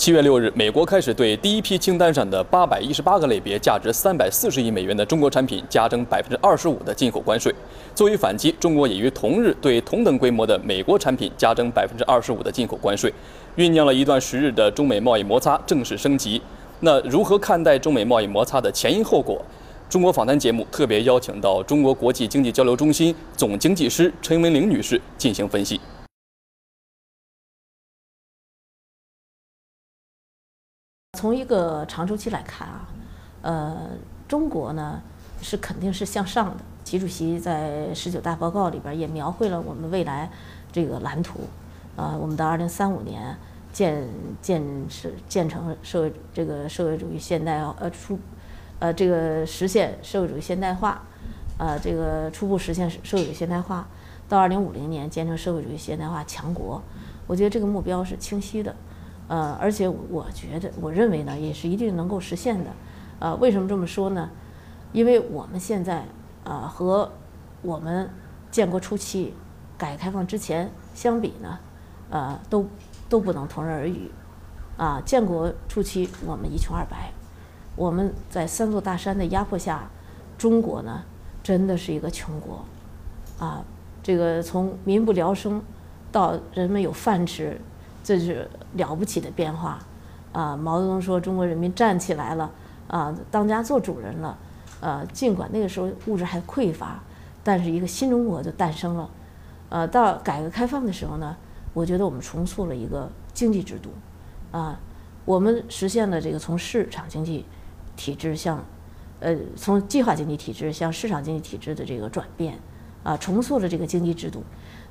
七月六日，美国开始对第一批清单上的八百一十八个类别、价值三百四十亿美元的中国产品加征百分之二十五的进口关税。作为反击，中国也于同日对同等规模的美国产品加征百分之二十五的进口关税。酝酿了一段时日的中美贸易摩擦正式升级。那如何看待中美贸易摩擦的前因后果？中国访谈节目特别邀请到中国国际经济交流中心总经济师陈文玲女士进行分析。从一个长周期来看啊，呃，中国呢是肯定是向上的。习主席在十九大报告里边也描绘了我们未来这个蓝图，啊，我们到二零三五年建建设建成社会这个社会主义现代呃初呃这个实现社会主义现代化，呃这个初步实现社会主义现代化，到二零五零年建成社会主义现代化强国。我觉得这个目标是清晰的。呃，而且我觉得，我认为呢，也是一定能够实现的。呃，为什么这么说呢？因为我们现在呃和我们建国初期、改革开放之前相比呢，呃，都都不能同日而语。啊，建国初期我们一穷二白，我们在三座大山的压迫下，中国呢真的是一个穷国。啊，这个从民不聊生到人们有饭吃。这是了不起的变化，啊！毛泽东说中国人民站起来了，啊，当家做主人了，呃，尽管那个时候物质还匮乏，但是一个新中国就诞生了，呃，到改革开放的时候呢，我觉得我们重塑了一个经济制度，啊，我们实现了这个从市场经济体制向，呃，从计划经济体制向市场经济体制的这个转变，啊，重塑了这个经济制度。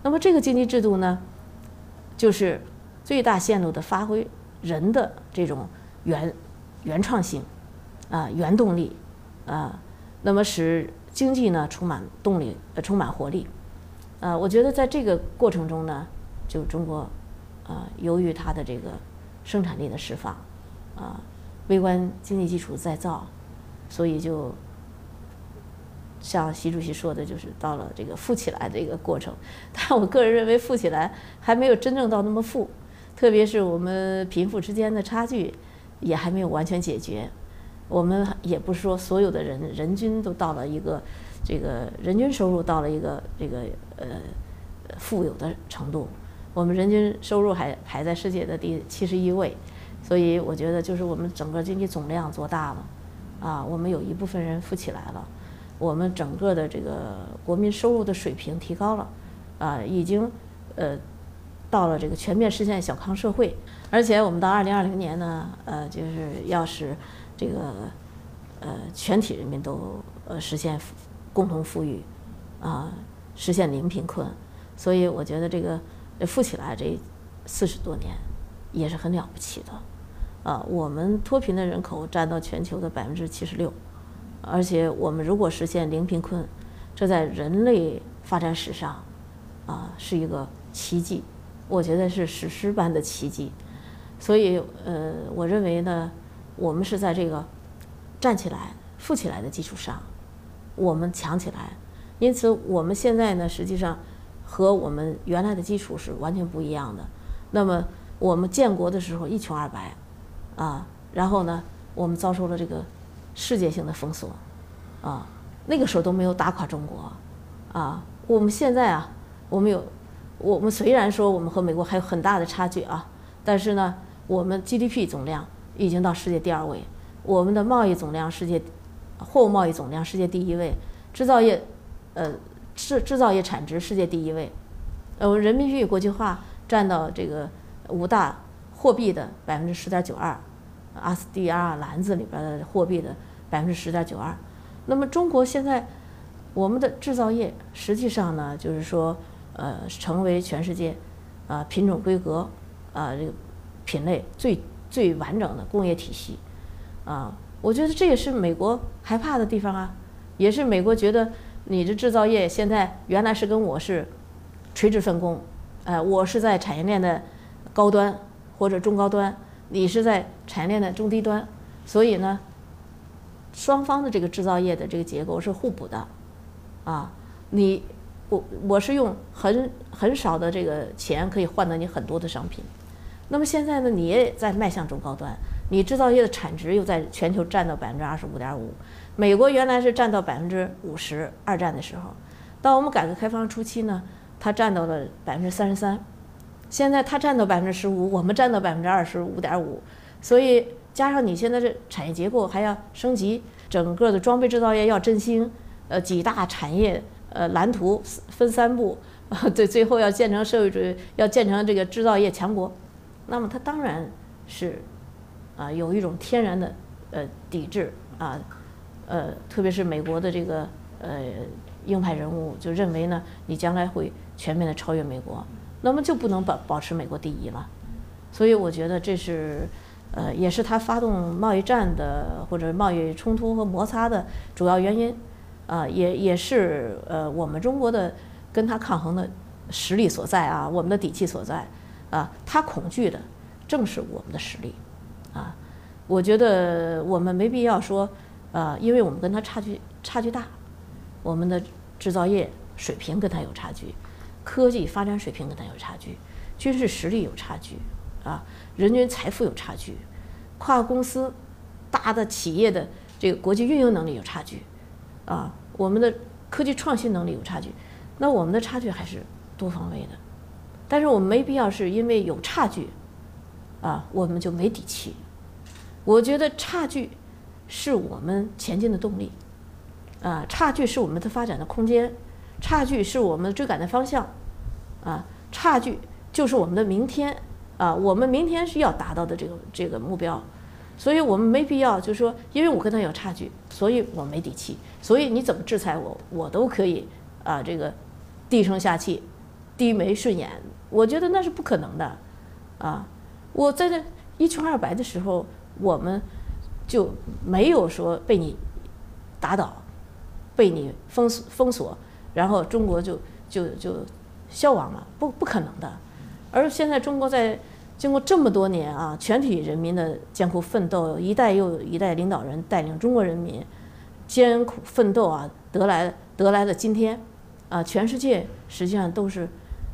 那么这个经济制度呢，就是。最大限度地发挥人的这种原原创性，啊，原动力，啊，那么使经济呢充满动力，呃，充满活力，啊，我觉得在这个过程中呢，就中国，啊，由于它的这个生产力的释放，啊，微观经济基础再造，所以就像习主席说的，就是到了这个富起来的一个过程。但我个人认为，富起来还没有真正到那么富。特别是我们贫富之间的差距也还没有完全解决，我们也不是说所有的人人均都到了一个这个人均收入到了一个这个呃富有的程度，我们人均收入还排在世界的第七十一位，所以我觉得就是我们整个经济总量做大了，啊，我们有一部分人富起来了，我们整个的这个国民收入的水平提高了，啊，已经呃。到了这个全面实现小康社会，而且我们到二零二零年呢，呃，就是要使这个呃全体人民都呃实现共同富裕，啊，实现零贫困。所以我觉得这个富起来这四十多年也是很了不起的，啊，我们脱贫的人口占到全球的百分之七十六，而且我们如果实现零贫困，这在人类发展史上啊是一个奇迹。我觉得是史诗般的奇迹，所以呃，我认为呢，我们是在这个站起来、富起来的基础上，我们强起来。因此，我们现在呢，实际上和我们原来的基础是完全不一样的。那么，我们建国的时候一穷二白，啊，然后呢，我们遭受了这个世界性的封锁，啊，那个时候都没有打垮中国，啊，我们现在啊，我们有。我们虽然说我们和美国还有很大的差距啊，但是呢，我们 GDP 总量已经到世界第二位，我们的贸易总量世界货物贸易总量世界第一位，制造业呃制制造业产值世界第一位，呃人民币国际化占到这个五大货币的百分之十点九二，SDR 篮子里边的货币的百分之十点九二，那么中国现在我们的制造业实际上呢，就是说。呃，成为全世界，啊品种规格，啊这个品类最最完整的工业体系，啊，我觉得这也是美国害怕的地方啊，也是美国觉得你这制造业现在原来是跟我是垂直分工，呃，我是在产业链的高端或者中高端，你是在产业链的中低端，所以呢，双方的这个制造业的这个结构是互补的，啊，你。我我是用很很少的这个钱可以换得你很多的商品，那么现在呢，你也在迈向中高端，你制造业的产值又在全球占到百分之二十五点五，美国原来是占到百分之五十，二战的时候，到我们改革开放初期呢，它占到了百分之三十三，现在它占到百分之十五，我们占到百分之二十五点五，所以加上你现在这产业结构还要升级，整个的装备制造业要振兴，呃，几大产业呃蓝图分三步，对，最后要建成社会主义，要建成这个制造业强国。那么它当然是啊，有一种天然的呃抵制啊，呃，特别是美国的这个呃鹰派人物就认为呢，你将来会全面的超越美国，那么就不能保保持美国第一了。所以我觉得这是呃，也是他发动贸易战的或者贸易冲突和摩擦的主要原因啊，也也是呃我们中国的跟他抗衡的实力所在啊，我们的底气所在。啊，他恐惧的正是我们的实力，啊，我觉得我们没必要说，呃，因为我们跟他差距差距大，我们的制造业水平跟他有差距，科技发展水平跟他有差距，军事实力有差距，啊，人均财富有差距，跨国公司大的企业的这个国际运营能力有差距，啊，我们的科技创新能力有差距，那我们的差距还是多方位的。但是我们没必要是因为有差距，啊，我们就没底气。我觉得差距是我们前进的动力，啊，差距是我们的发展的空间，差距是我们追赶的方向，啊，差距就是我们的明天，啊，我们明天是要达到的这个这个目标。所以我们没必要就是说，因为我跟他有差距，所以我没底气。所以你怎么制裁我，我都可以啊，这个低声下气，低眉顺眼。我觉得那是不可能的，啊，我在这一穷二白的时候，我们就没有说被你打倒，被你封锁封锁，然后中国就就就消亡了，不不可能的。而现在中国在经过这么多年啊，全体人民的艰苦奋斗，一代又一代领导人带领中国人民艰苦奋斗啊，得来得来的今天，啊，全世界实际上都是。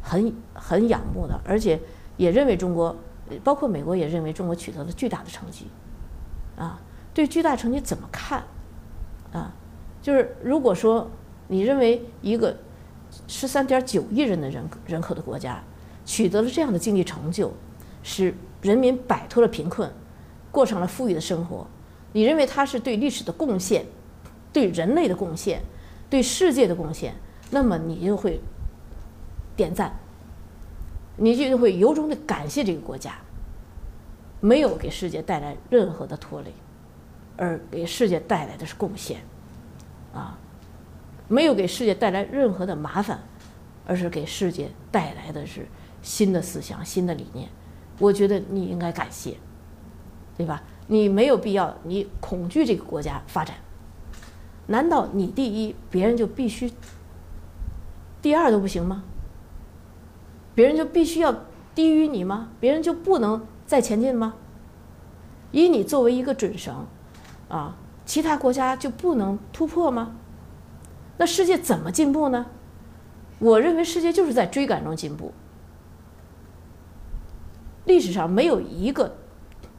很很仰慕的，而且也认为中国，包括美国也认为中国取得了巨大的成绩，啊，对巨大成绩怎么看？啊，就是如果说你认为一个十三点九亿人的人人口的国家取得了这样的经济成就，使人民摆脱了贫困，过上了富裕的生活，你认为它是对历史的贡献，对人类的贡献，对世界的贡献，那么你就会。点赞，你就会由衷的感谢这个国家，没有给世界带来任何的拖累，而给世界带来的是贡献，啊，没有给世界带来任何的麻烦，而是给世界带来的是新的思想、新的理念。我觉得你应该感谢，对吧？你没有必要，你恐惧这个国家发展，难道你第一，别人就必须第二都不行吗？别人就必须要低于你吗？别人就不能再前进吗？以你作为一个准绳，啊，其他国家就不能突破吗？那世界怎么进步呢？我认为世界就是在追赶中进步。历史上没有一个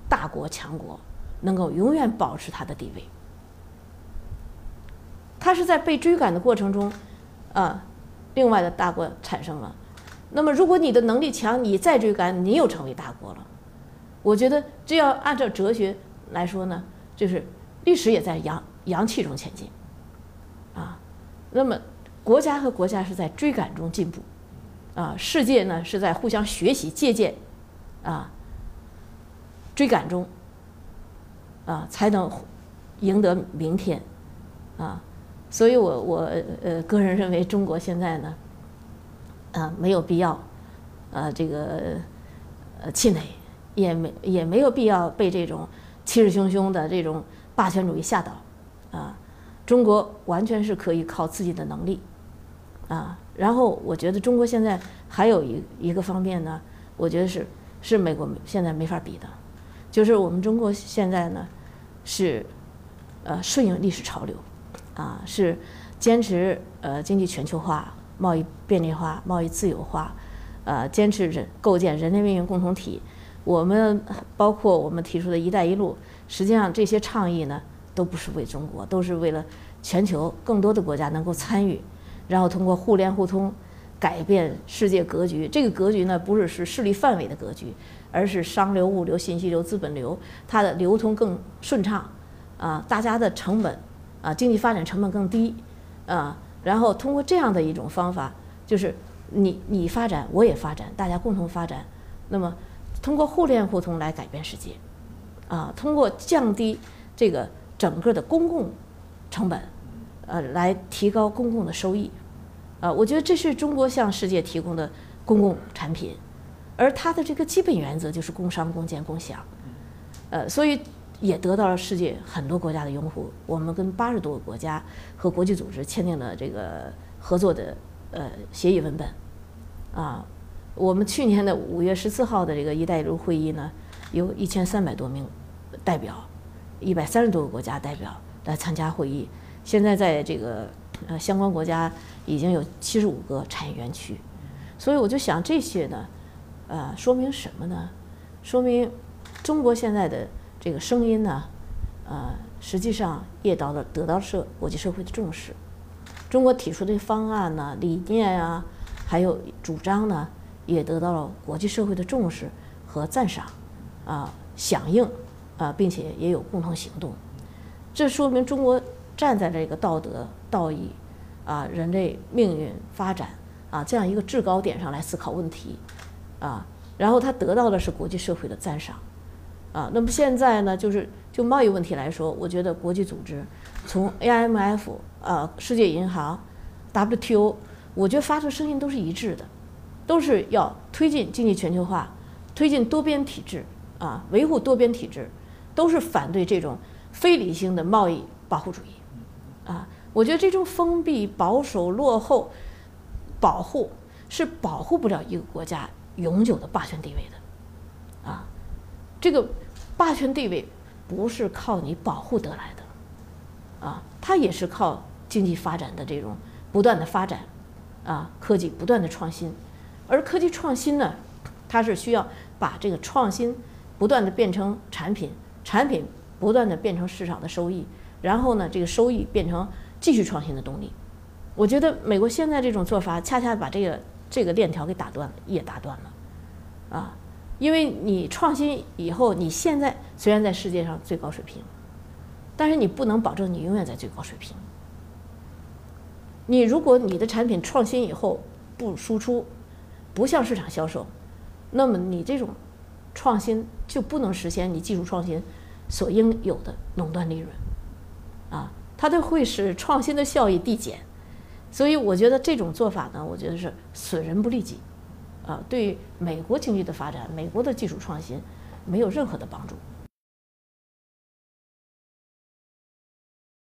大国强国能够永远保持它的地位，它是在被追赶的过程中，啊，另外的大国产生了。那么，如果你的能力强，你再追赶，你又成为大国了。我觉得这要按照哲学来说呢，就是历史也在阳阳气中前进，啊，那么国家和国家是在追赶中进步，啊，世界呢是在互相学习借鉴，啊，追赶中，啊，才能赢得明天，啊，所以我我呃个人认为中国现在呢。啊，没有必要，呃，这个呃气馁，也没也没有必要被这种气势汹汹的这种霸权主义吓倒，啊，中国完全是可以靠自己的能力，啊，然后我觉得中国现在还有一一个方面呢，我觉得是是美国现在没法比的，就是我们中国现在呢是呃顺应历史潮流，啊，是坚持呃经济全球化。贸易便利化、贸易自由化，呃，坚持人构建人类命运共同体，我们包括我们提出的一带一路，实际上这些倡议呢，都不是为中国，都是为了全球更多的国家能够参与，然后通过互联互通，改变世界格局。这个格局呢，不是是势力范围的格局，而是商流、物流、信息流、资本流，它的流通更顺畅，啊，大家的成本，啊，经济发展成本更低，啊，然后通过这样的一种方法，就是你你发展，我也发展，大家共同发展，那么。通过互联互通来改变世界，啊，通过降低这个整个的公共成本，呃，来提高公共的收益，啊，我觉得这是中国向世界提供的公共产品，而它的这个基本原则就是工商共建共享，呃，所以也得到了世界很多国家的拥护。我们跟八十多个国家和国际组织签订了这个合作的呃协议文本，啊。我们去年的五月十四号的这个“一带一路”会议呢，有一千三百多名代表，一百三十多个国家代表来参加会议。现在在这个呃相关国家已经有七十五个产业园区，所以我就想这些呢，呃，说明什么呢？说明中国现在的这个声音呢，呃，实际上也到了得到社国际社会的重视。中国提出的方案呢、理念啊，还有主张呢。也得到了国际社会的重视和赞赏，啊，响应，啊，并且也有共同行动，这说明中国站在这个道德、道义，啊，人类命运发展啊这样一个制高点上来思考问题，啊，然后他得到的是国际社会的赞赏，啊，那么现在呢，就是就贸易问题来说，我觉得国际组织从 AMF 啊，世界银行，WTO，我觉得发出声音都是一致的。都是要推进经济全球化，推进多边体制啊，维护多边体制，都是反对这种非理性的贸易保护主义啊。我觉得这种封闭、保守、落后、保护是保护不了一个国家永久的霸权地位的啊。这个霸权地位不是靠你保护得来的啊，它也是靠经济发展的这种不断的发展啊，科技不断的创新。而科技创新呢，它是需要把这个创新不断的变成产品，产品不断的变成市场的收益，然后呢，这个收益变成继续创新的动力。我觉得美国现在这种做法，恰恰把这个这个链条给打断了，也打断了，啊，因为你创新以后，你现在虽然在世界上最高水平，但是你不能保证你永远在最高水平。你如果你的产品创新以后不输出，不向市场销售，那么你这种创新就不能实现你技术创新所应有的垄断利润，啊，它都会使创新的效益递减，所以我觉得这种做法呢，我觉得是损人不利己，啊，对美国经济的发展、美国的技术创新没有任何的帮助。